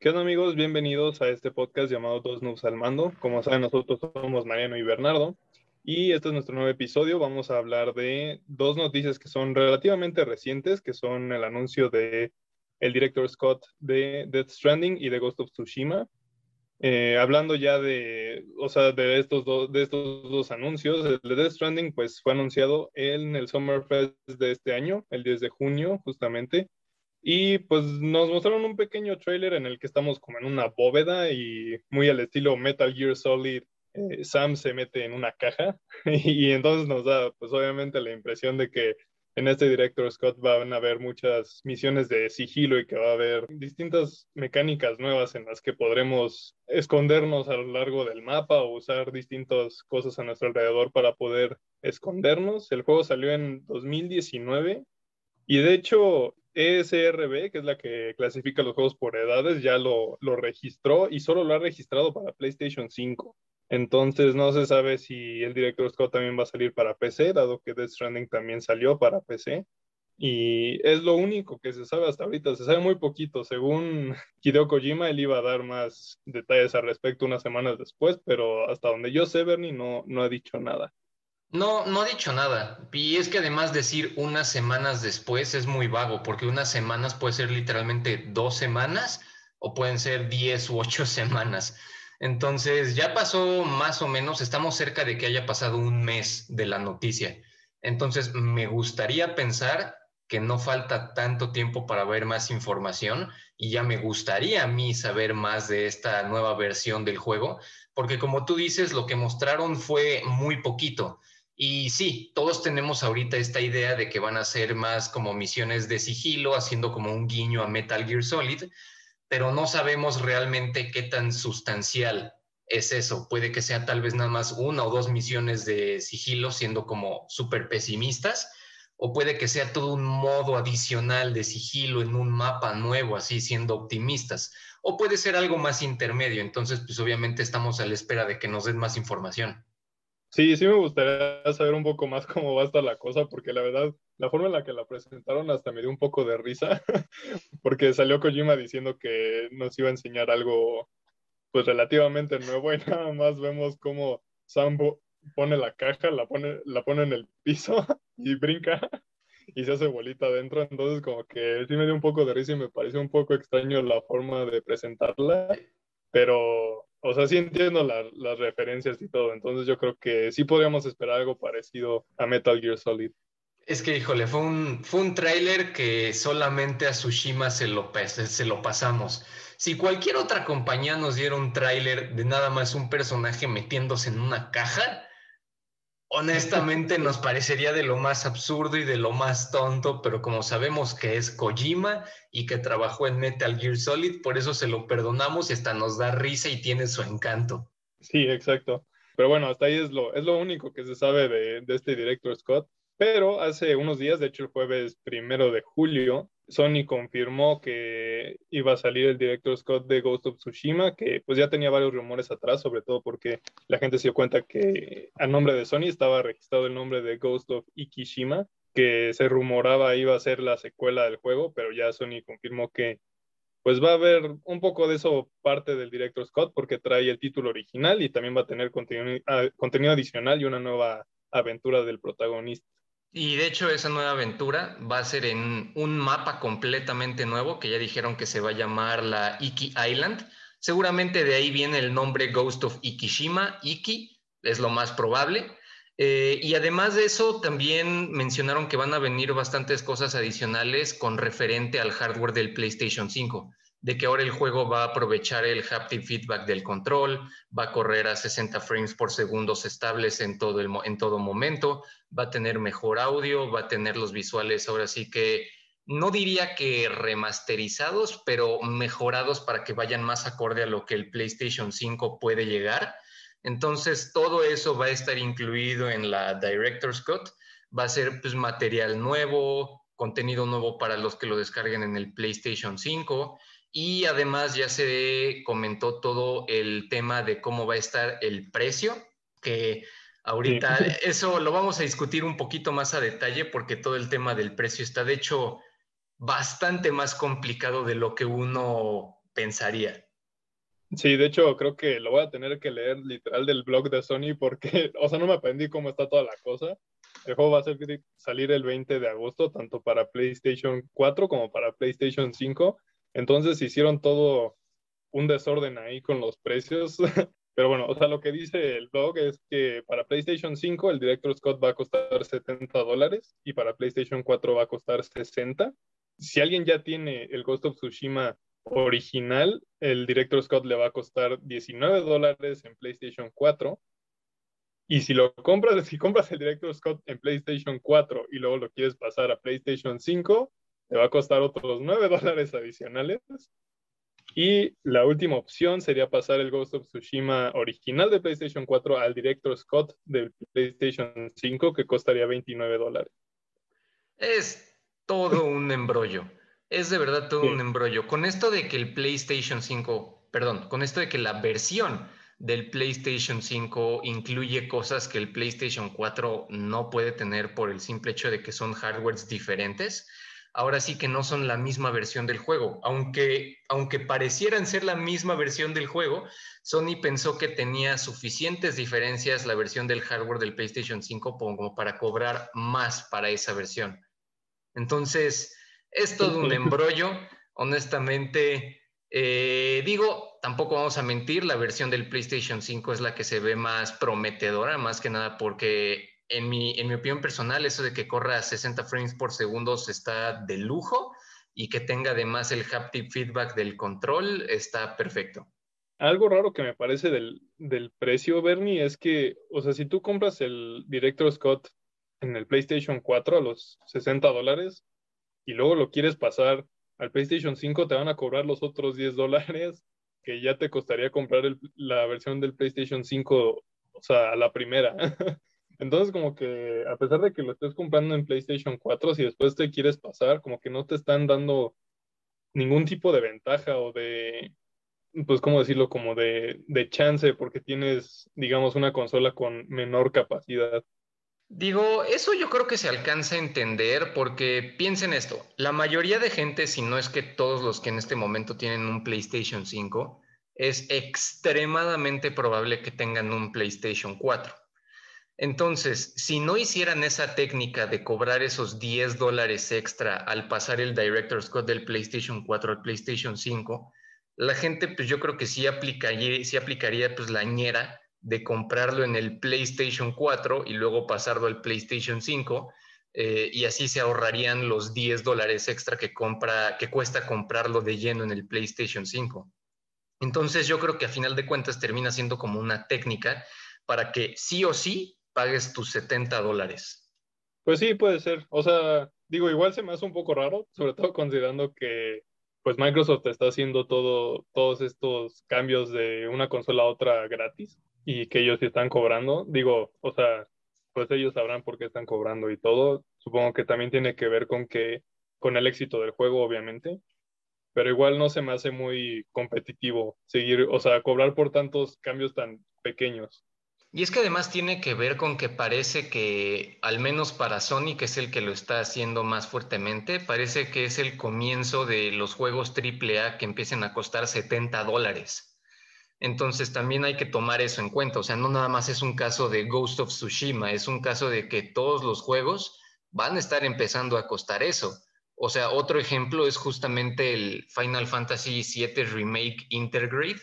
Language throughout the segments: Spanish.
¿Qué onda amigos? Bienvenidos a este podcast llamado Dos Noobs al Mando. Como saben, nosotros somos Mariano y Bernardo. Y este es nuestro nuevo episodio. Vamos a hablar de dos noticias que son relativamente recientes, que son el anuncio de el director Scott de Death Stranding y de Ghost of Tsushima. Eh, hablando ya de, o sea, de estos, dos, de estos dos anuncios, el de Death Stranding pues fue anunciado en el Summer Fest de este año, el 10 de junio justamente, y pues nos mostraron un pequeño trailer en el que estamos como en una bóveda y muy al estilo Metal Gear Solid, eh, Sam se mete en una caja y, entonces nos da pues obviamente la impresión de que en este director Scott van a haber muchas misiones de sigilo y que va a haber distintas mecánicas nuevas en las que podremos escondernos a lo largo del mapa o usar distintas cosas a nuestro alrededor para poder escondernos. El juego salió en 2019 y de hecho ESRB, que es la que clasifica los juegos por edades, ya lo, lo registró y solo lo ha registrado para PlayStation 5. Entonces no se sabe si el Director Scott también va a salir para PC, dado que Death Stranding también salió para PC. Y es lo único que se sabe hasta ahorita. Se sabe muy poquito. Según Hideo Kojima, él iba a dar más detalles al respecto unas semanas después, pero hasta donde yo sé, Bernie no, no ha dicho nada. No, no ha dicho nada. Y es que además decir unas semanas después es muy vago, porque unas semanas puede ser literalmente dos semanas o pueden ser diez u ocho semanas. Entonces, ya pasó más o menos, estamos cerca de que haya pasado un mes de la noticia. Entonces, me gustaría pensar que no falta tanto tiempo para ver más información y ya me gustaría a mí saber más de esta nueva versión del juego, porque como tú dices, lo que mostraron fue muy poquito. Y sí, todos tenemos ahorita esta idea de que van a ser más como misiones de sigilo, haciendo como un guiño a Metal Gear Solid, pero no sabemos realmente qué tan sustancial es eso. Puede que sea tal vez nada más una o dos misiones de sigilo siendo como súper pesimistas, o puede que sea todo un modo adicional de sigilo en un mapa nuevo, así siendo optimistas, o puede ser algo más intermedio. Entonces, pues obviamente estamos a la espera de que nos den más información. Sí, sí me gustaría saber un poco más cómo va a estar la cosa, porque la verdad, la forma en la que la presentaron hasta me dio un poco de risa, porque salió Kojima diciendo que nos iba a enseñar algo pues relativamente nuevo y nada más vemos cómo Sambo pone la caja, la pone, la pone en el piso y brinca y se hace bolita adentro, entonces como que sí me dio un poco de risa y me pareció un poco extraño la forma de presentarla, pero o sea, sí entiendo las referencias y todo, entonces yo creo que sí podríamos esperar algo parecido a Metal Gear Solid. Es que, híjole, fue un, fue un tráiler que solamente a Tsushima se lo, se lo pasamos. Si cualquier otra compañía nos diera un tráiler de nada más un personaje metiéndose en una caja, honestamente nos parecería de lo más absurdo y de lo más tonto, pero como sabemos que es Kojima y que trabajó en Metal Gear Solid, por eso se lo perdonamos y hasta nos da risa y tiene su encanto. Sí, exacto. Pero bueno, hasta ahí es lo, es lo único que se sabe de, de este director Scott. Pero hace unos días, de hecho el jueves primero de julio, Sony confirmó que iba a salir el director Scott de Ghost of Tsushima, que pues ya tenía varios rumores atrás, sobre todo porque la gente se dio cuenta que a nombre de Sony estaba registrado el nombre de Ghost of Ikishima, que se rumoraba iba a ser la secuela del juego, pero ya Sony confirmó que pues va a haber un poco de eso parte del director Scott porque trae el título original y también va a tener contenido, ah, contenido adicional y una nueva aventura del protagonista. Y de hecho esa nueva aventura va a ser en un mapa completamente nuevo que ya dijeron que se va a llamar la Iki Island. Seguramente de ahí viene el nombre Ghost of Ikishima. Iki es lo más probable. Eh, y además de eso, también mencionaron que van a venir bastantes cosas adicionales con referente al hardware del PlayStation 5 de que ahora el juego va a aprovechar el haptic feedback del control, va a correr a 60 frames por segundo estables en todo, el, en todo momento, va a tener mejor audio, va a tener los visuales ahora sí que no diría que remasterizados, pero mejorados para que vayan más acorde a lo que el PlayStation 5 puede llegar. Entonces, todo eso va a estar incluido en la Director's Cut. Va a ser pues, material nuevo, contenido nuevo para los que lo descarguen en el PlayStation 5. Y además ya se comentó todo el tema de cómo va a estar el precio, que ahorita eso lo vamos a discutir un poquito más a detalle porque todo el tema del precio está de hecho bastante más complicado de lo que uno pensaría. Sí, de hecho creo que lo voy a tener que leer literal del blog de Sony porque, o sea, no me aprendí cómo está toda la cosa. El juego va a salir el 20 de agosto, tanto para PlayStation 4 como para PlayStation 5. Entonces hicieron todo un desorden ahí con los precios. Pero bueno, o sea, lo que dice el blog es que para PlayStation 5 el Director Scott va a costar 70 dólares y para PlayStation 4 va a costar 60. Si alguien ya tiene el Ghost of Tsushima original, el Director Scott le va a costar 19 dólares en PlayStation 4. Y si lo compras, si compras el Director Scott en PlayStation 4 y luego lo quieres pasar a PlayStation 5, te va a costar otros 9 dólares adicionales. Y la última opción sería pasar el Ghost of Tsushima original de PlayStation 4 al Director Scott del PlayStation 5, que costaría 29 dólares. Es todo un embrollo. Es de verdad todo un embrollo. Con esto de que el PlayStation 5, perdón, con esto de que la versión del PlayStation 5 incluye cosas que el PlayStation 4 no puede tener por el simple hecho de que son hardwares diferentes, ahora sí que no son la misma versión del juego. Aunque, aunque parecieran ser la misma versión del juego, Sony pensó que tenía suficientes diferencias la versión del hardware del PlayStation 5 como para cobrar más para esa versión. Entonces, es todo un embrollo, honestamente. Eh, digo, tampoco vamos a mentir, la versión del PlayStation 5 es la que se ve más prometedora, más que nada porque en mi, en opinión personal, eso de que corra a 60 frames por segundo está de lujo y que tenga además el haptic feedback del control está perfecto. Algo raro que me parece del, del precio, Bernie, es que, o sea, si tú compras el Director Scott en el PlayStation 4 a los 60 dólares, y luego lo quieres pasar al PlayStation 5, te van a cobrar los otros 10 dólares que ya te costaría comprar la versión del PlayStation 5, o sea, a la primera. Entonces, como que a pesar de que lo estés comprando en PlayStation 4, si después te quieres pasar, como que no te están dando ningún tipo de ventaja o de, pues, ¿cómo decirlo? Como de, de chance, porque tienes, digamos, una consola con menor capacidad. Digo, eso yo creo que se alcanza a entender porque piensen esto, la mayoría de gente, si no es que todos los que en este momento tienen un PlayStation 5, es extremadamente probable que tengan un PlayStation 4. Entonces, si no hicieran esa técnica de cobrar esos 10 dólares extra al pasar el Director's Scott del PlayStation 4 al PlayStation 5, la gente, pues yo creo que sí aplicaría, sí aplicaría pues la ñera de comprarlo en el PlayStation 4 y luego pasarlo al PlayStation 5 eh, y así se ahorrarían los 10 dólares extra que, compra, que cuesta comprarlo de lleno en el PlayStation 5. Entonces yo creo que a final de cuentas termina siendo como una técnica para que sí o sí pagues tus 70 dólares. Pues sí, puede ser. O sea, digo, igual se me hace un poco raro, sobre todo considerando que pues Microsoft está haciendo todo, todos estos cambios de una consola a otra gratis y que ellos están cobrando. Digo, o sea, pues ellos sabrán por qué están cobrando y todo. Supongo que también tiene que ver con que con el éxito del juego, obviamente. Pero igual no se me hace muy competitivo seguir, o sea, cobrar por tantos cambios tan pequeños. Y es que además tiene que ver con que parece que, al menos para Sony, que es el que lo está haciendo más fuertemente, parece que es el comienzo de los juegos AAA que empiecen a costar 70 dólares. Entonces también hay que tomar eso en cuenta. O sea, no nada más es un caso de Ghost of Tsushima, es un caso de que todos los juegos van a estar empezando a costar eso. O sea, otro ejemplo es justamente el Final Fantasy VII Remake Intergrade,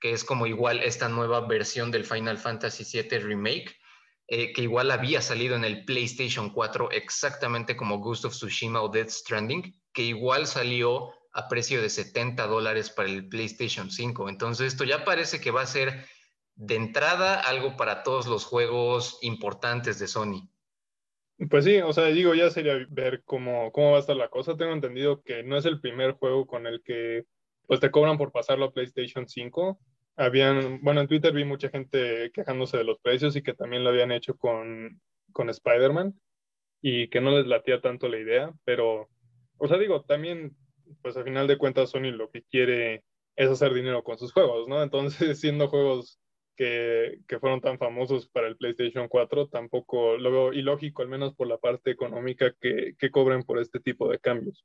que es como igual esta nueva versión del Final Fantasy VII Remake, eh, que igual había salido en el PlayStation 4 exactamente como Ghost of Tsushima o Death Stranding, que igual salió a precio de 70 dólares para el PlayStation 5. Entonces esto ya parece que va a ser de entrada algo para todos los juegos importantes de Sony. Pues sí, o sea, digo, ya sería ver cómo, cómo va a estar la cosa. Tengo entendido que no es el primer juego con el que pues te cobran por pasarlo a PlayStation 5. Habían, bueno, en Twitter vi mucha gente quejándose de los precios y que también lo habían hecho con, con Spider-Man y que no les latía tanto la idea, pero, o sea, digo, también pues al final de cuentas Sony lo que quiere es hacer dinero con sus juegos, ¿no? Entonces, siendo juegos que, que, fueron tan famosos para el PlayStation 4, tampoco lo veo ilógico, al menos por la parte económica que, que cobren por este tipo de cambios.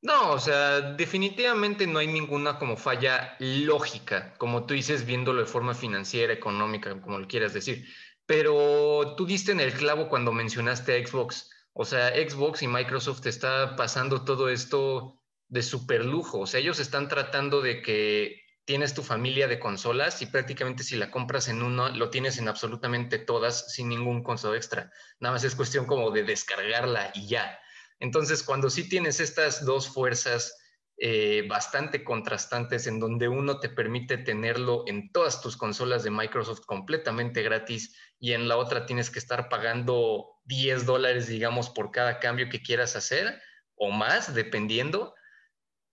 No, o sea, definitivamente no hay ninguna como falla lógica, como tú dices, viéndolo de forma financiera, económica, como lo quieras decir. Pero tú diste en el clavo cuando mencionaste a Xbox. O sea, Xbox y Microsoft está pasando todo esto de super lujo. O sea, ellos están tratando de que tienes tu familia de consolas y prácticamente si la compras en uno, lo tienes en absolutamente todas sin ningún costo extra. Nada más es cuestión como de descargarla y ya. Entonces, cuando sí tienes estas dos fuerzas eh, bastante contrastantes en donde uno te permite tenerlo en todas tus consolas de Microsoft completamente gratis y en la otra tienes que estar pagando 10 dólares, digamos, por cada cambio que quieras hacer o más, dependiendo,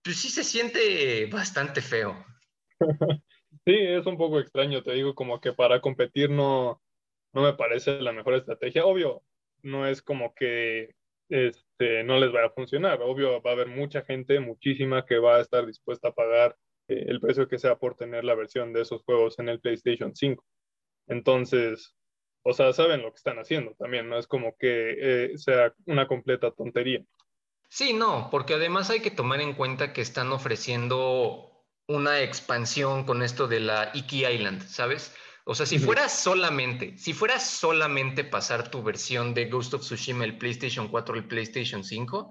pues sí se siente bastante feo. Sí, es un poco extraño, te digo, como que para competir no, no me parece la mejor estrategia. Obvio, no es como que este, no les va a funcionar. Obvio, va a haber mucha gente, muchísima, que va a estar dispuesta a pagar eh, el precio que sea por tener la versión de esos juegos en el PlayStation 5. Entonces, o sea, saben lo que están haciendo también, no es como que eh, sea una completa tontería. Sí, no, porque además hay que tomar en cuenta que están ofreciendo una expansión con esto de la Iki Island, ¿sabes? O sea, si fuera solamente, si fuera solamente pasar tu versión de Ghost of Tsushima el PlayStation 4 o el PlayStation 5,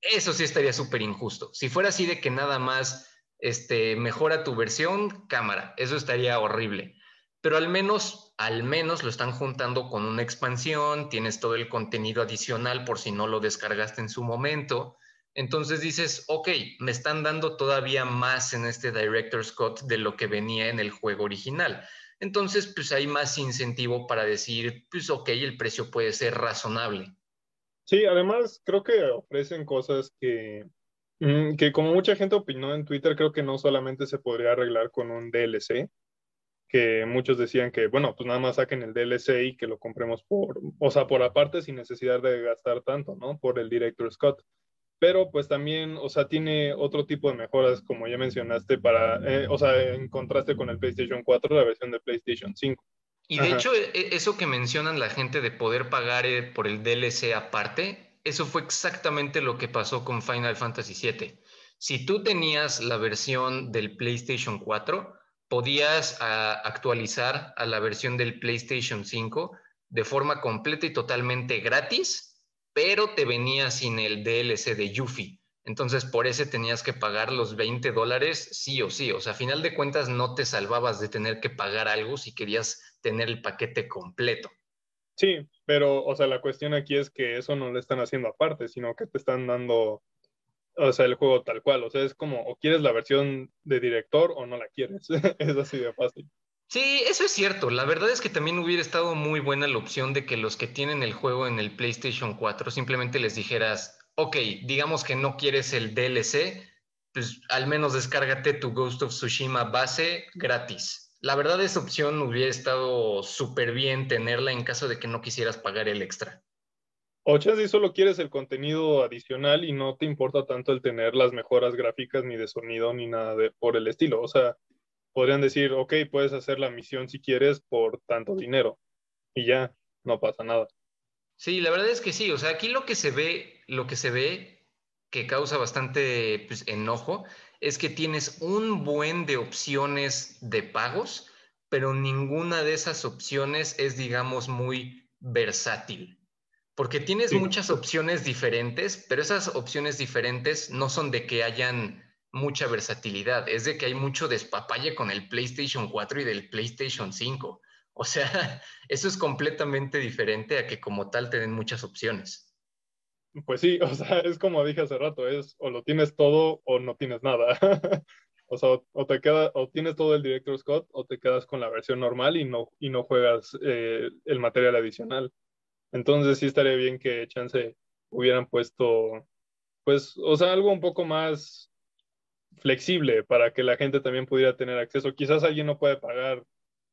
eso sí estaría súper injusto. Si fuera así de que nada más este, mejora tu versión, cámara, eso estaría horrible. Pero al menos, al menos lo están juntando con una expansión, tienes todo el contenido adicional por si no lo descargaste en su momento. Entonces dices, ok, me están dando todavía más en este Director Scott de lo que venía en el juego original. Entonces, pues hay más incentivo para decir, pues ok, el precio puede ser razonable. Sí, además creo que ofrecen cosas que, mm, que como mucha gente opinó en Twitter, creo que no solamente se podría arreglar con un DLC, que muchos decían que, bueno, pues nada más saquen el DLC y que lo compremos por, o sea, por aparte sin necesidad de gastar tanto, ¿no? Por el Director Scott pero pues también, o sea, tiene otro tipo de mejoras, como ya mencionaste, para, eh, o sea, en contraste con el PlayStation 4, la versión de PlayStation 5. Y de hecho, e, eso que mencionan la gente de poder pagar eh, por el DLC aparte, eso fue exactamente lo que pasó con Final Fantasy VII. Si tú tenías la versión del PlayStation 4, podías ah, actualizar a la versión del PlayStation 5 de forma completa y totalmente gratis pero te venía sin el DLC de Yuffie. Entonces, por ese tenías que pagar los 20 dólares sí o sí. O sea, a final de cuentas no te salvabas de tener que pagar algo si querías tener el paquete completo. Sí, pero, o sea, la cuestión aquí es que eso no lo están haciendo aparte, sino que te están dando, o sea, el juego tal cual. O sea, es como, o quieres la versión de director o no la quieres. es así de fácil. Sí, eso es cierto. La verdad es que también hubiera estado muy buena la opción de que los que tienen el juego en el PlayStation 4 simplemente les dijeras, ok, digamos que no quieres el DLC, pues al menos descárgate tu Ghost of Tsushima base gratis. La verdad esa opción hubiera estado súper bien tenerla en caso de que no quisieras pagar el extra. O si solo quieres el contenido adicional y no te importa tanto el tener las mejoras gráficas ni de sonido ni nada por el estilo. O sea, podrían decir, ok, puedes hacer la misión si quieres por tanto dinero y ya, no pasa nada. Sí, la verdad es que sí, o sea, aquí lo que se ve, lo que se ve que causa bastante pues, enojo es que tienes un buen de opciones de pagos, pero ninguna de esas opciones es, digamos, muy versátil. Porque tienes muchas opciones diferentes, pero esas opciones diferentes no son de que hayan mucha versatilidad, es de que hay mucho despapalle con el PlayStation 4 y del PlayStation 5. O sea, eso es completamente diferente a que como tal te den muchas opciones. Pues sí, o sea, es como dije hace rato, es o lo tienes todo o no tienes nada. o sea, o te queda, o tienes todo el Director Scott o te quedas con la versión normal y no, y no juegas eh, el material adicional. Entonces sí estaría bien que chance hubieran puesto, pues, o sea, algo un poco más flexible para que la gente también pudiera tener acceso. Quizás alguien no puede pagar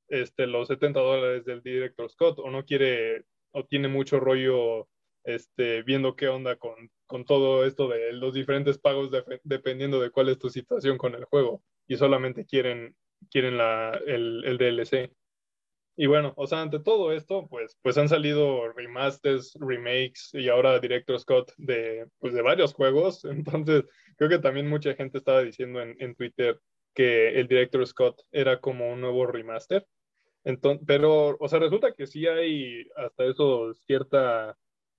este, los 70 dólares del Director Scott o no quiere o tiene mucho rollo este, viendo qué onda con, con todo esto de los diferentes pagos dependiendo de cuál es tu situación con el juego y solamente quieren, quieren la, el, el DLC. Y bueno, o sea, ante todo esto, pues, pues han salido remasters, remakes y ahora Director Scott de, pues, de varios juegos. Entonces, creo que también mucha gente estaba diciendo en, en Twitter que el Director Scott era como un nuevo remaster. Entonces, pero, o sea, resulta que sí hay hasta eso cierta,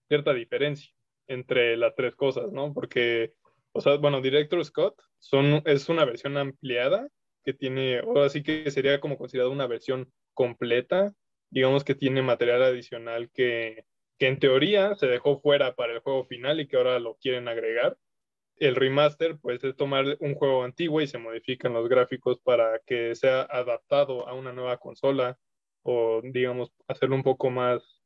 cierta diferencia entre las tres cosas, ¿no? Porque, o sea, bueno, Director Scott son, es una versión ampliada que tiene, o así que sería como considerado una versión completa, digamos que tiene material adicional que, que en teoría se dejó fuera para el juego final y que ahora lo quieren agregar. El remaster, pues, es tomar un juego antiguo y se modifican los gráficos para que sea adaptado a una nueva consola o, digamos, hacerlo un poco más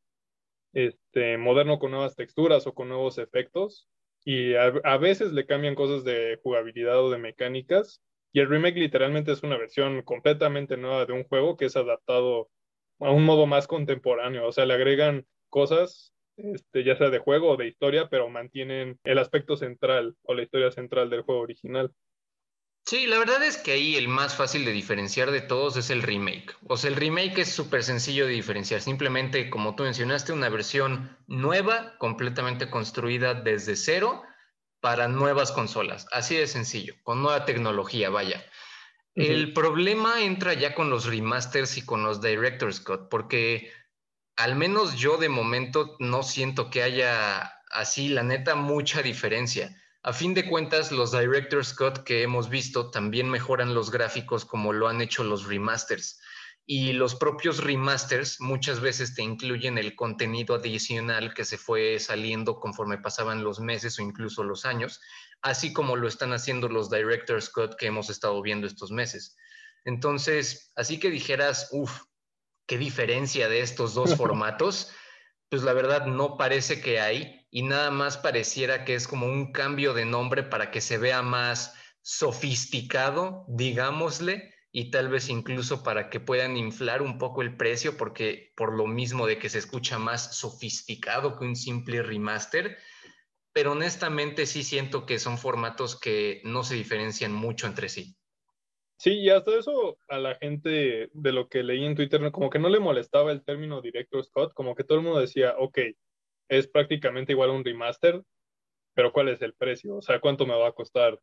este, moderno con nuevas texturas o con nuevos efectos. Y a veces le cambian cosas de jugabilidad o de mecánicas. Y el remake literalmente es una versión completamente nueva de un juego que es adaptado a un modo más contemporáneo. O sea, le agregan cosas este, ya sea de juego o de historia, pero mantienen el aspecto central o la historia central del juego original. Sí, la verdad es que ahí el más fácil de diferenciar de todos es el remake. O sea, el remake es súper sencillo de diferenciar. Simplemente, como tú mencionaste, una versión nueva, completamente construida desde cero para nuevas consolas. Así de sencillo, con nueva tecnología, vaya. El problema entra ya con los remasters y con los Director's Cut, porque al menos yo de momento no siento que haya así, la neta, mucha diferencia. A fin de cuentas, los Director's Cut que hemos visto también mejoran los gráficos como lo han hecho los remasters. Y los propios remasters muchas veces te incluyen el contenido adicional que se fue saliendo conforme pasaban los meses o incluso los años, así como lo están haciendo los Director's Cut que hemos estado viendo estos meses. Entonces, así que dijeras, uff, qué diferencia de estos dos formatos, pues la verdad no parece que hay y nada más pareciera que es como un cambio de nombre para que se vea más sofisticado, digámosle, y tal vez incluso para que puedan inflar un poco el precio, porque por lo mismo de que se escucha más sofisticado que un simple remaster, pero honestamente sí siento que son formatos que no se diferencian mucho entre sí. Sí, y hasta eso a la gente de lo que leí en Twitter, como que no le molestaba el término Director Scott, como que todo el mundo decía, ok, es prácticamente igual a un remaster, pero ¿cuál es el precio? O sea, ¿cuánto me va a costar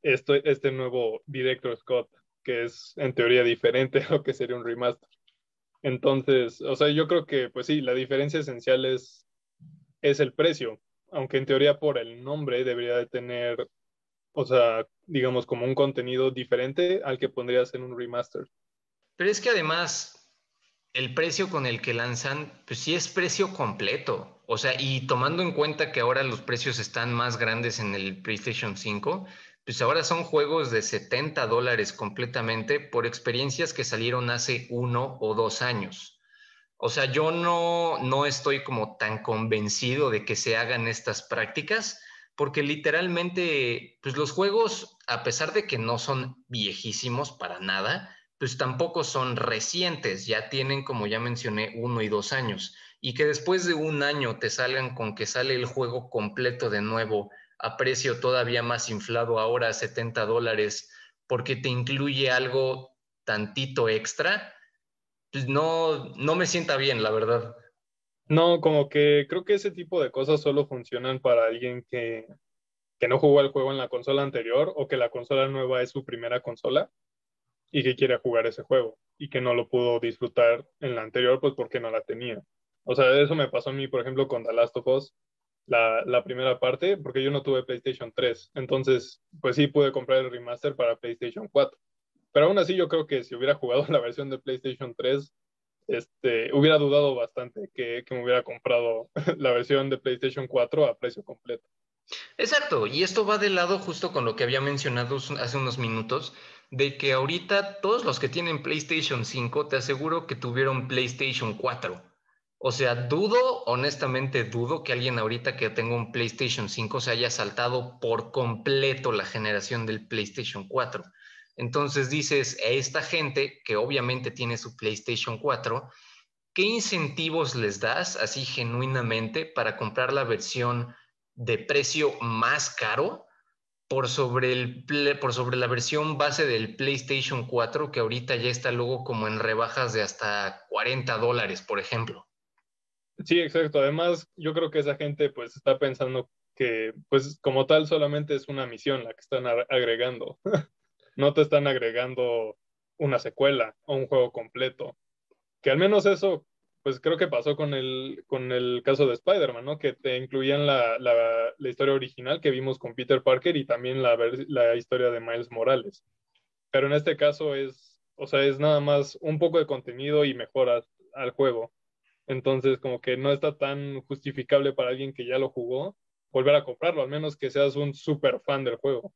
esto, este nuevo Director Scott, que es en teoría diferente a lo que sería un remaster? Entonces, o sea, yo creo que, pues sí, la diferencia esencial es, es el precio, aunque en teoría por el nombre debería de tener o sea, digamos, como un contenido diferente al que pondrías en un remaster. Pero es que además, el precio con el que lanzan, pues sí es precio completo. O sea, y tomando en cuenta que ahora los precios están más grandes en el PlayStation 5, pues ahora son juegos de 70 dólares completamente por experiencias que salieron hace uno o dos años. O sea, yo no, no estoy como tan convencido de que se hagan estas prácticas porque literalmente, pues los juegos, a pesar de que no son viejísimos para nada, pues tampoco son recientes, ya tienen, como ya mencioné, uno y dos años. Y que después de un año te salgan con que sale el juego completo de nuevo a precio todavía más inflado, ahora a 70 dólares, porque te incluye algo tantito extra, pues no, no me sienta bien, la verdad. No, como que creo que ese tipo de cosas solo funcionan para alguien que, que no jugó el juego en la consola anterior o que la consola nueva es su primera consola y que quiere jugar ese juego y que no lo pudo disfrutar en la anterior pues porque no la tenía. O sea, eso me pasó a mí, por ejemplo, con The Last of Us, la, primera parte, porque yo no tuve PlayStation 3. Entonces, pues sí pude comprar el remaster para PlayStation 4. Pero aún así yo creo que si hubiera jugado la versión de PlayStation 3, este, hubiera dudado bastante que, que me hubiera comprado la versión de PlayStation 4 a precio completo. Exacto, y esto va de lado justo con lo que había mencionado hace unos minutos, de que ahorita todos los que tienen PlayStation 5, te aseguro que tuvieron PlayStation 4. O sea, dudo, honestamente dudo que alguien ahorita que tenga un PlayStation 5 se haya saltado por completo la generación del PlayStation 4. Entonces dices, a esta gente que obviamente tiene su PlayStation 4, ¿qué incentivos les das así genuinamente para comprar la versión de precio más caro por sobre, el, por sobre la versión base del PlayStation 4, que ahorita ya está luego como en rebajas de hasta 40 dólares, por ejemplo. Sí, exacto. Además, yo creo que esa gente pues está pensando que pues como tal solamente es una misión la que están agregando. no te están agregando una secuela o un juego completo. Que al menos eso, pues creo que pasó con el, con el caso de Spider-Man, ¿no? Que te incluían la, la, historia original que vimos con Peter Parker y también la, la historia de Miles Morales. Pero en este caso es, o sea, es nada más un poco de contenido y mejoras al juego. Entonces, como que no está tan justificable para alguien que ya lo jugó volver a comprarlo, al menos que seas un súper fan del juego.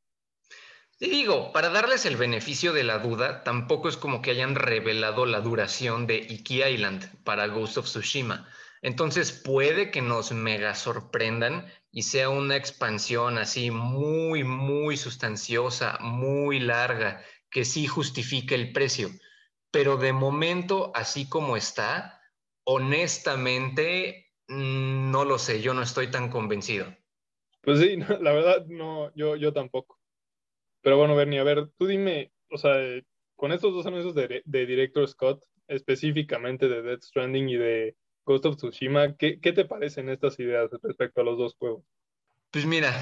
Y digo, para darles el beneficio de la duda, tampoco es como que hayan revelado la duración de Iki Island para Ghost of Tsushima. Entonces puede que nos mega sorprendan y sea una expansión así muy, muy sustanciosa, muy larga, que sí justifique el precio. Pero de momento, así como está, honestamente, mm, no lo sé, yo no estoy tan convencido. Pues sí, la verdad, no, yo, yo tampoco. Pero bueno, Bernie, a ver, tú dime, o sea, con estos dos anuncios de, de Director Scott, específicamente de Death Stranding y de Ghost of Tsushima, ¿qué, ¿qué te parecen estas ideas respecto a los dos juegos? Pues mira,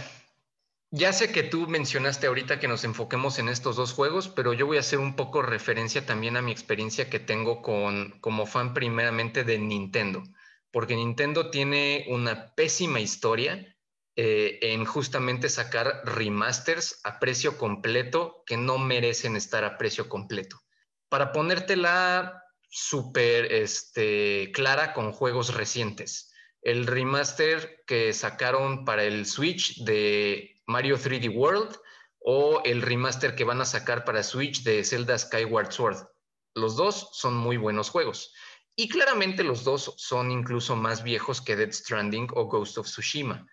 ya sé que tú mencionaste ahorita que nos enfoquemos en estos dos juegos, pero yo voy a hacer un poco referencia también a mi experiencia que tengo con, como fan primeramente de Nintendo, porque Nintendo tiene una pésima historia eh, en justamente sacar remasters a precio completo que no merecen estar a precio completo. Para ponértela súper este, clara con juegos recientes. El remaster que sacaron para el Switch de Mario 3D World o el remaster que van a sacar para Switch de Zelda Skyward Sword. Los dos son muy buenos juegos. Y claramente los dos son incluso más viejos que Dead Stranding o Ghost of Tsushima.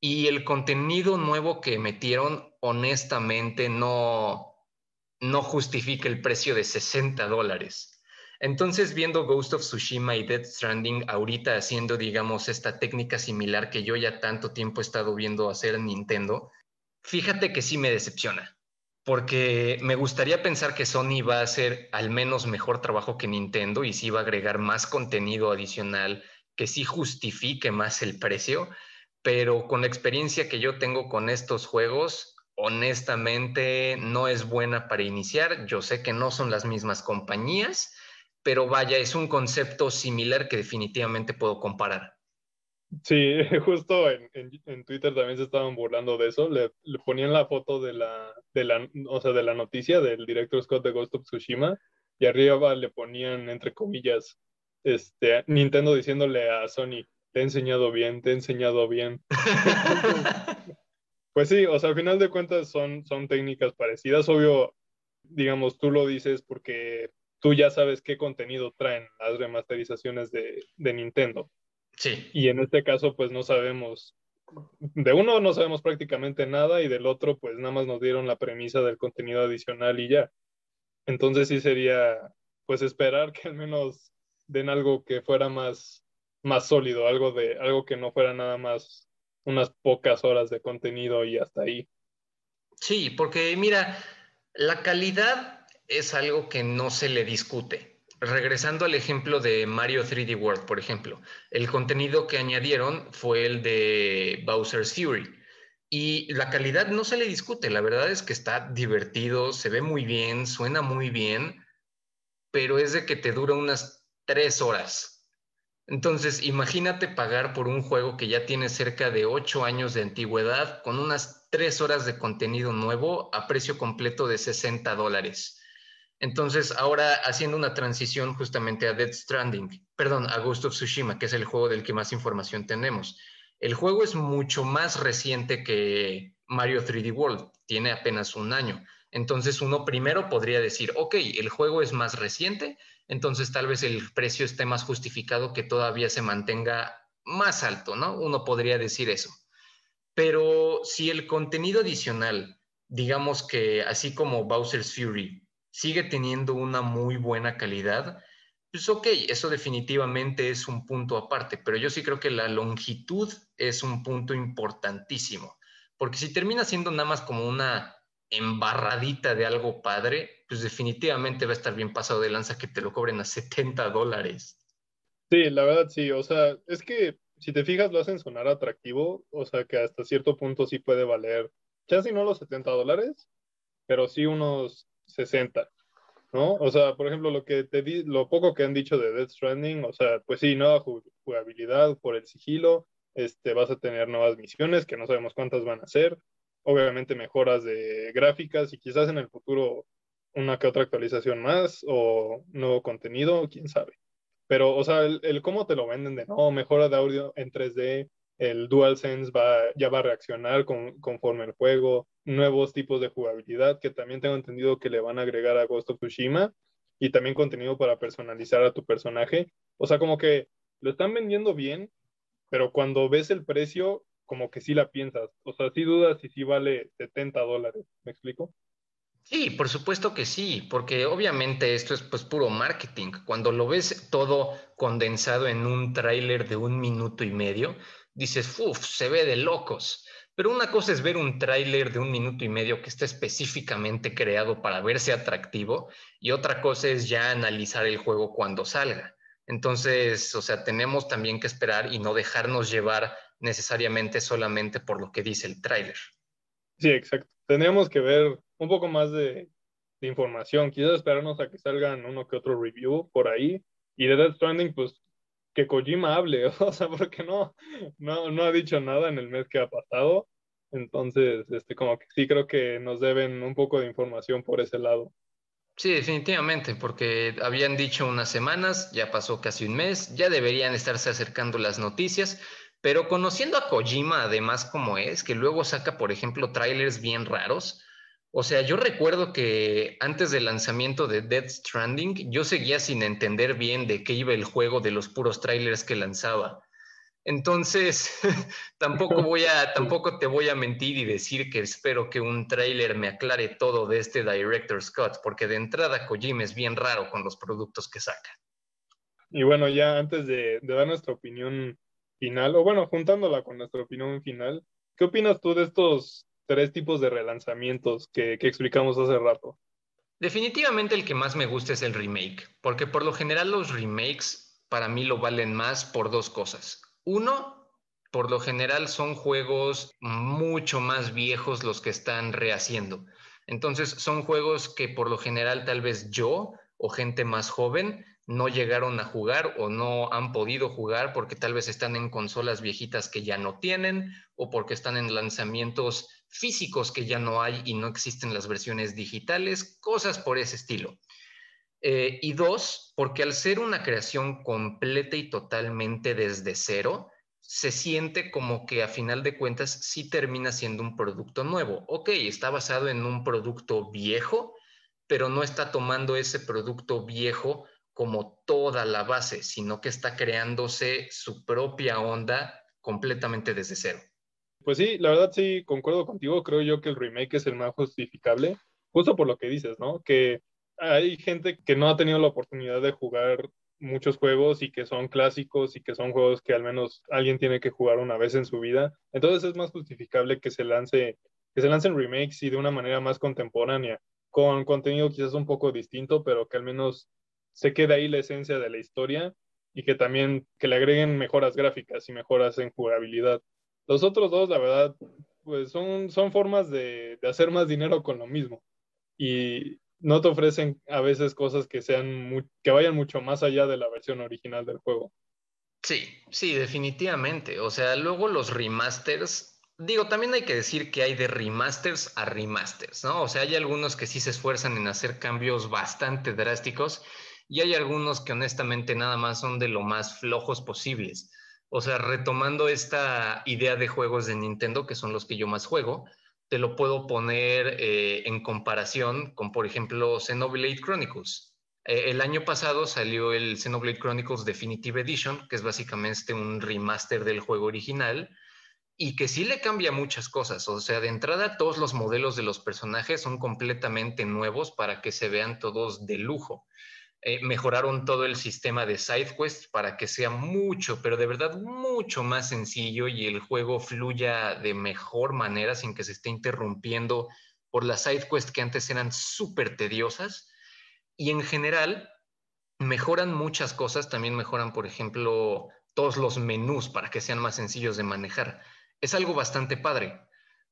Y el contenido nuevo que metieron, honestamente, no, no justifica el precio de 60 dólares. Entonces, viendo Ghost of Tsushima y Death Stranding ahorita haciendo, digamos, esta técnica similar que yo ya tanto tiempo he estado viendo hacer en Nintendo, fíjate que sí me decepciona, porque me gustaría pensar que Sony va a hacer al menos mejor trabajo que Nintendo y sí va a agregar más contenido adicional que sí justifique más el precio, pero con la experiencia que yo tengo con estos juegos, honestamente no es buena para iniciar. Yo sé que no son las mismas compañías, pero vaya, es un concepto similar que definitivamente puedo comparar. Sí, justo en, en, Twitter también se estaban burlando de eso. Le, ponían la foto de la, de la, o sea, de la noticia del director Scott de Ghost of Tsushima y arriba le ponían, entre comillas, este, Nintendo diciéndole a Sony, te he enseñado bien, te he enseñado bien. pues sí, o sea, al final de cuentas son, son técnicas parecidas. Obvio, digamos, tú lo dices porque tú ya sabes qué contenido traen las remasterizaciones de, de Nintendo. Sí. Y en este caso, pues no sabemos, de uno no sabemos prácticamente nada y del otro, pues nada más nos dieron la premisa del contenido adicional y ya. Entonces sí sería, pues esperar que al menos den algo que fuera más más sólido, algo de algo que no fuera nada más unas pocas horas de contenido y hasta ahí. Sí, porque mira, la calidad es algo que no se le discute. Regresando al ejemplo de Mario 3D World, por ejemplo, el contenido que añadieron fue el de Bowser's Fury. Y la calidad no se le discute, la verdad es que está divertido, se ve muy bien, suena muy bien, pero es de que te dura unas tres horas entonces, imagínate pagar por un juego que ya tiene cerca de ocho años de antigüedad con unas tres horas de contenido nuevo a precio completo de 60 dólares. Entonces, ahora haciendo una transición justamente a Dead Stranding, perdón, a Ghost of Tsushima, que es el juego del que más información tenemos. El juego es mucho más reciente que Mario 3D World, tiene apenas un año. Entonces, uno primero podría decir, ok, el juego es más reciente, entonces tal vez el precio esté más justificado que todavía se mantenga más alto, ¿no? Uno podría decir eso. Pero si el contenido adicional, digamos que así como Bowser's Fury, sigue teniendo una muy buena calidad, pues ok, eso definitivamente es un punto aparte, pero yo sí creo que la longitud es un punto importantísimo, porque si termina siendo nada más como una embarradita de algo padre, pues definitivamente va a estar bien pasado de lanza que te lo cobren a 70 dólares. Sí, la verdad sí, o sea, es que si te fijas lo hacen sonar atractivo, o sea que hasta cierto punto sí puede valer, casi no los 70 dólares, pero sí unos 60, ¿no? O sea, por ejemplo, lo que te di, lo poco que han dicho de Death Stranding, o sea, pues sí, nueva jugabilidad por el sigilo, este, vas a tener nuevas misiones que no sabemos cuántas van a ser, obviamente mejoras de gráficas y quizás en el futuro una que otra actualización más o nuevo contenido, quién sabe. Pero, o sea, el, cómo te lo venden de no, mejora de audio en 3D, el DualSense va, ya va a reaccionar con, conforme el juego, nuevos tipos de jugabilidad que también tengo entendido que le van a agregar a Ghost of Tsushima y también contenido para personalizar a tu personaje. O sea, como que lo están vendiendo bien, pero cuando ves el precio, como que sí la piensas. O sea, sí dudas si sí vale 70 dólares. ¿Me explico? Sí, por supuesto que sí, porque obviamente esto es pues puro marketing. Cuando lo ves todo condensado en un tráiler de un minuto y medio, dices, uff, se ve de locos. Pero una cosa es ver un tráiler de un minuto y medio que está específicamente creado para verse atractivo y otra cosa es ya analizar el juego cuando salga. Entonces, o sea, tenemos también que esperar y no dejarnos llevar necesariamente solamente por lo que dice el tráiler. Sí, exacto. Tendríamos que ver un poco más de, información. Quizás esperarnos a que salgan uno que otro review por ahí. Y de Death Stranding, pues que Kojima hable, o sea, porque no, no, no ha dicho nada en el mes que ha pasado. Entonces, este, como que sí creo que nos deben un poco de información por ese lado. Sí, definitivamente, porque habían dicho unas semanas, ya pasó casi un mes, ya deberían estarse acercando las noticias, pero conociendo a Kojima, además como es, que luego saca, por ejemplo, trailers bien raros, o sea, yo recuerdo que antes del lanzamiento de Death Stranding, yo seguía sin entender bien de qué iba el juego de los puros trailers que lanzaba. Entonces, tampoco voy a, tampoco te voy a mentir y decir que espero que un trailer me aclare todo de este Director Scott, porque de entrada Kojima es bien raro con los productos que saca. Y bueno, ya antes de dar nuestra opinión final, o bueno, juntándola con nuestra opinión final, ¿qué opinas tú de estos tres tipos de relanzamientos que, explicamos hace rato. Definitivamente el que más me gusta es el remake, porque por lo general los remakes para mí lo valen más por dos cosas. Uno, por lo general son juegos mucho más viejos los que están rehaciendo. Entonces son juegos que por lo general tal vez yo o gente más joven no llegaron a jugar o no han podido jugar porque tal vez están en consolas viejitas que ya no tienen o porque están en lanzamientos físicos que ya no hay y no existen las versiones digitales, cosas por ese estilo. Eh, y dos, porque al ser una creación completa y totalmente desde cero, se siente como que a final de cuentas sí termina siendo un producto nuevo. Ok, está basado en un producto viejo, pero no está tomando ese producto viejo como toda la base, sino que está creándose su propia onda completamente desde cero. Pues sí, la verdad sí, concuerdo contigo, creo yo que el remake es el más justificable, justo por lo que dices, ¿no? Que hay gente que no ha tenido la oportunidad de jugar muchos juegos y que son clásicos y que son juegos que al menos alguien tiene que jugar una vez en su vida. Entonces es más justificable que se lance que se lancen remakes y de una manera más contemporánea, con contenido quizás un poco distinto, pero que al menos se quede ahí la esencia de la historia y que también que le agreguen mejoras gráficas y mejoras en jugabilidad. Los otros dos, la verdad, pues son, son formas de, hacer más dinero con lo mismo y no te ofrecen a veces cosas que sean que vayan mucho más allá de la versión original del juego. Sí, sí, definitivamente. O sea, luego los remasters Digo, también hay que decir que hay de remasters a remasters, ¿no? O sea, hay algunos que sí se esfuerzan en hacer cambios bastante drásticos y hay algunos que honestamente nada más son de lo más flojos posibles. O sea, retomando esta idea de juegos de Nintendo, que son los que yo más juego, te lo puedo poner eh, en comparación con, por ejemplo, Xenoblade Chronicles. Eh, el año pasado salió el Xenoblade Chronicles Definitive Edition, que es básicamente un remaster del juego original y que sí le cambia muchas cosas. O sea, de entrada todos los modelos de los personajes son completamente nuevos para que se vean todos de lujo. Eh, mejoraron todo el sistema de SideQuest para que sea mucho, pero de verdad mucho más sencillo y el juego fluya de mejor manera sin que se esté interrumpiendo por las SideQuest que antes eran súper tediosas. Y en general, mejoran muchas cosas, también mejoran, por ejemplo, todos los menús para que sean más sencillos de manejar. Es algo bastante padre,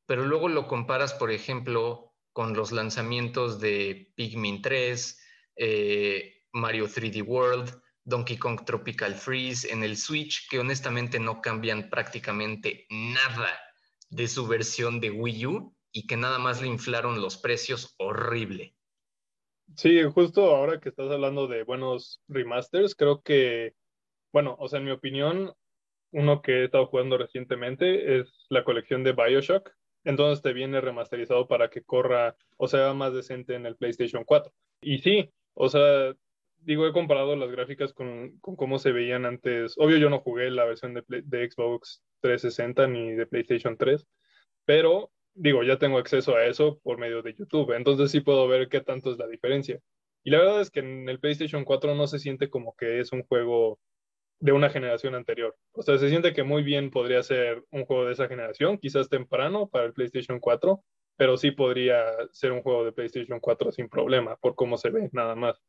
pero luego lo comparas, por ejemplo, con los lanzamientos de Pikmin 3, eh, Mario 3D World, Donkey Kong Tropical Freeze en el Switch, que honestamente no cambian prácticamente nada de su versión de Wii U y que nada más le inflaron los precios horrible. Sí, justo ahora que estás hablando de buenos remasters, creo que, bueno, o sea, en mi opinión, uno que he estado jugando recientemente es la colección de Bioshock. Entonces te viene remasterizado para que corra o sea más decente en el PlayStation 4. Y sí, o sea, digo, he comparado las gráficas con, con cómo se veían antes. Obvio, yo no jugué la versión de, de Xbox 360 ni de PlayStation 3, pero digo, ya tengo acceso a eso por medio de YouTube, entonces sí puedo ver qué tanto es la diferencia. Y la verdad es que en el PlayStation 4 no se siente como que es un juego de una generación anterior. O sea, se siente que muy bien podría ser un juego de esa generación, quizás temprano para el PlayStation 4, pero sí podría ser un juego de PlayStation 4 sin problema, por cómo se ve, nada más.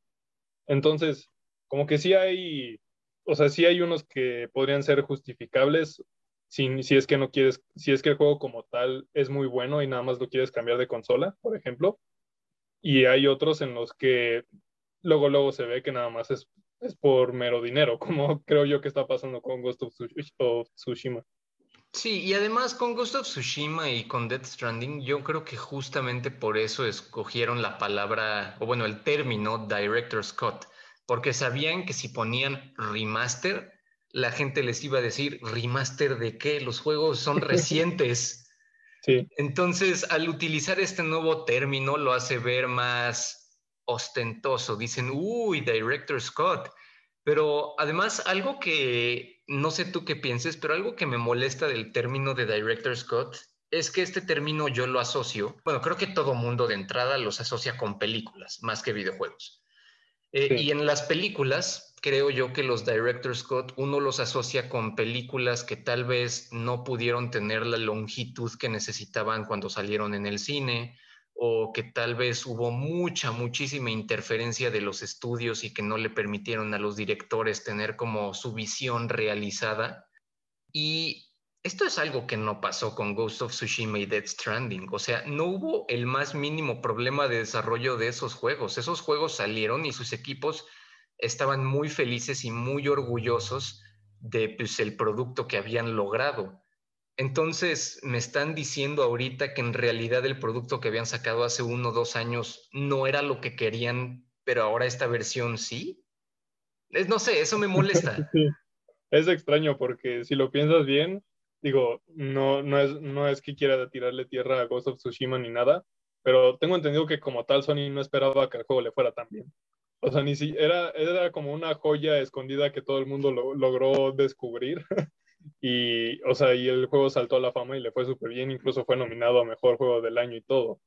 Entonces, como que sí hay, o sea, sí hay unos que podrían ser justificables si, si, es que no quieres, si es que el juego como tal es muy bueno y nada más lo quieres cambiar de consola, por ejemplo. Y hay otros en los que luego, luego se ve que nada más es, es por mero dinero, como creo yo que está pasando con Ghost of, Tsushima. Sí, y además con Ghost of Tsushima y con Death Stranding, yo creo que justamente por eso escogieron la palabra, o bueno, el término Director Scott, porque sabían que si ponían remaster, la gente les iba a decir, remaster de qué, los juegos son recientes. sí. Entonces, al utilizar este nuevo término, lo hace ver más ostentoso. Dicen, uy, Director Scott. Pero además, algo que no sé tú qué pienses, pero algo que me molesta del término de Director Scott es que este término yo lo asocio, bueno, creo que todo mundo de entrada los asocia con películas más que videojuegos. Eh, y en las películas, creo yo que los director Scott uno los asocia con películas que tal vez no pudieron tener la longitud que necesitaban cuando salieron en el cine o que tal vez hubo mucha, muchísima interferencia de los estudios y que no le permitieron a los directores tener como su visión realizada. Y esto es algo que no pasó con Ghost of Tsushima y Dead Stranding. O sea, no hubo el más mínimo problema de desarrollo de esos juegos. Esos juegos salieron y sus equipos estaban muy felices y muy orgullosos de pues, el producto que habían logrado. Entonces, me están diciendo ahorita que en realidad el producto que habían sacado hace uno o dos años no era lo que querían, pero ahora esta versión sí. Es, no sé, eso me molesta. Es extraño porque si lo piensas bien, digo, no, no, es, no es que quiera tirarle tierra a Ghost of Tsushima ni nada, pero tengo entendido que como tal Sony no esperaba que el juego le fuera tan bien. O sea, ni si era, era como una joya escondida que todo el mundo lo, logró descubrir. y, o sea, y el juego saltó a la fama y le fue súper bien, incluso fue nominado a Mejor Juego del Año y todo.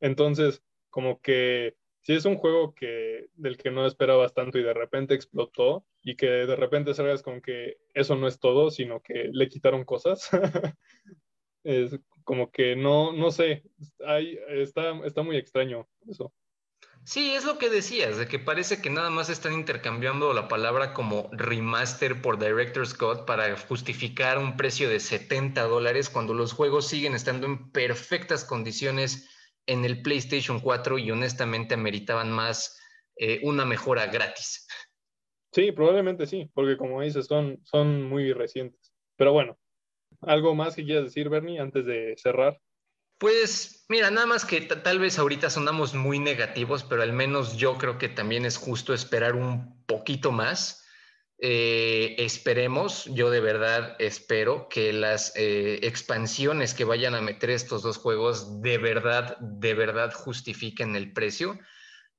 Entonces, como que si es un juego que, del que no esperabas tanto y de repente explotó y que de repente salgas con que eso no es todo, sino que le quitaron cosas, es como que no, no sé, hay, está, está muy extraño eso. Sí, es lo que decías, de que parece que nada más están intercambiando la palabra como remaster por Director Scott para justificar un precio de 70 dólares cuando los juegos siguen estando en perfectas condiciones en el PlayStation 4 y honestamente ameritaban más eh, una mejora gratis. Sí, probablemente sí, porque como dices, son, son muy recientes. Pero bueno, ¿algo más que quieras decir, Bernie, antes de cerrar? Pues mira, nada más que tal vez ahorita sonamos muy negativos, pero al menos yo creo que también es justo esperar un poquito más. Eh, esperemos, yo de verdad espero que las eh, expansiones que vayan a meter estos dos juegos de verdad, de verdad justifiquen el precio,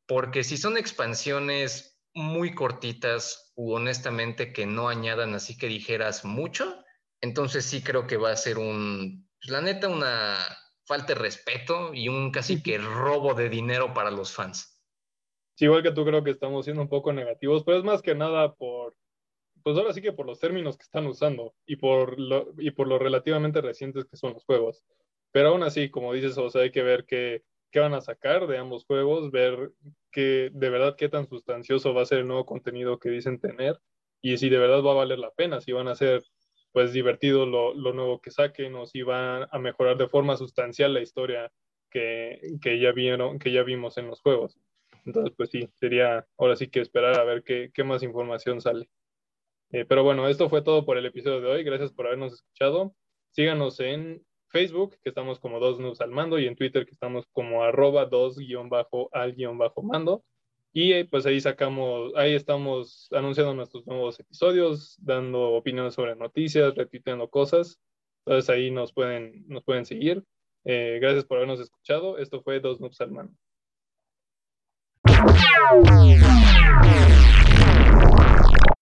porque si son expansiones muy cortitas u honestamente que no añadan así que dijeras mucho, entonces sí creo que va a ser un, pues, la neta, una falta de respeto y un casi que robo de dinero para los fans. igual que tú creo que estamos siendo un poco negativos, pero es más que nada por, pues ahora sí que por los términos que están usando y por lo, y por lo relativamente recientes que son los juegos. Pero aún así, como dices, o sea, hay que ver qué, qué van a sacar de ambos juegos, ver que de verdad qué tan sustancioso va a ser el nuevo contenido que dicen tener y si de verdad va a valer la pena, si van a ser pues divertido lo, lo nuevo que saquen o si van a mejorar de forma sustancial la historia que, que, ya vieron, que ya vimos en los juegos. Entonces, pues sí, sería ahora sí que esperar a ver qué, qué más información sale. Eh, pero bueno, esto fue todo por el episodio de hoy. Gracias por habernos escuchado. Síganos en Facebook, que estamos como dos news al mando, y en Twitter, que estamos como arroba dos guion bajo al guion bajo mando. Y pues ahí sacamos, ahí estamos anunciando nuestros nuevos episodios, dando opiniones sobre noticias, repitiendo cosas. Entonces ahí nos pueden, nos pueden seguir. Eh, gracias por habernos escuchado. Esto fue Dos Noobs al Mando.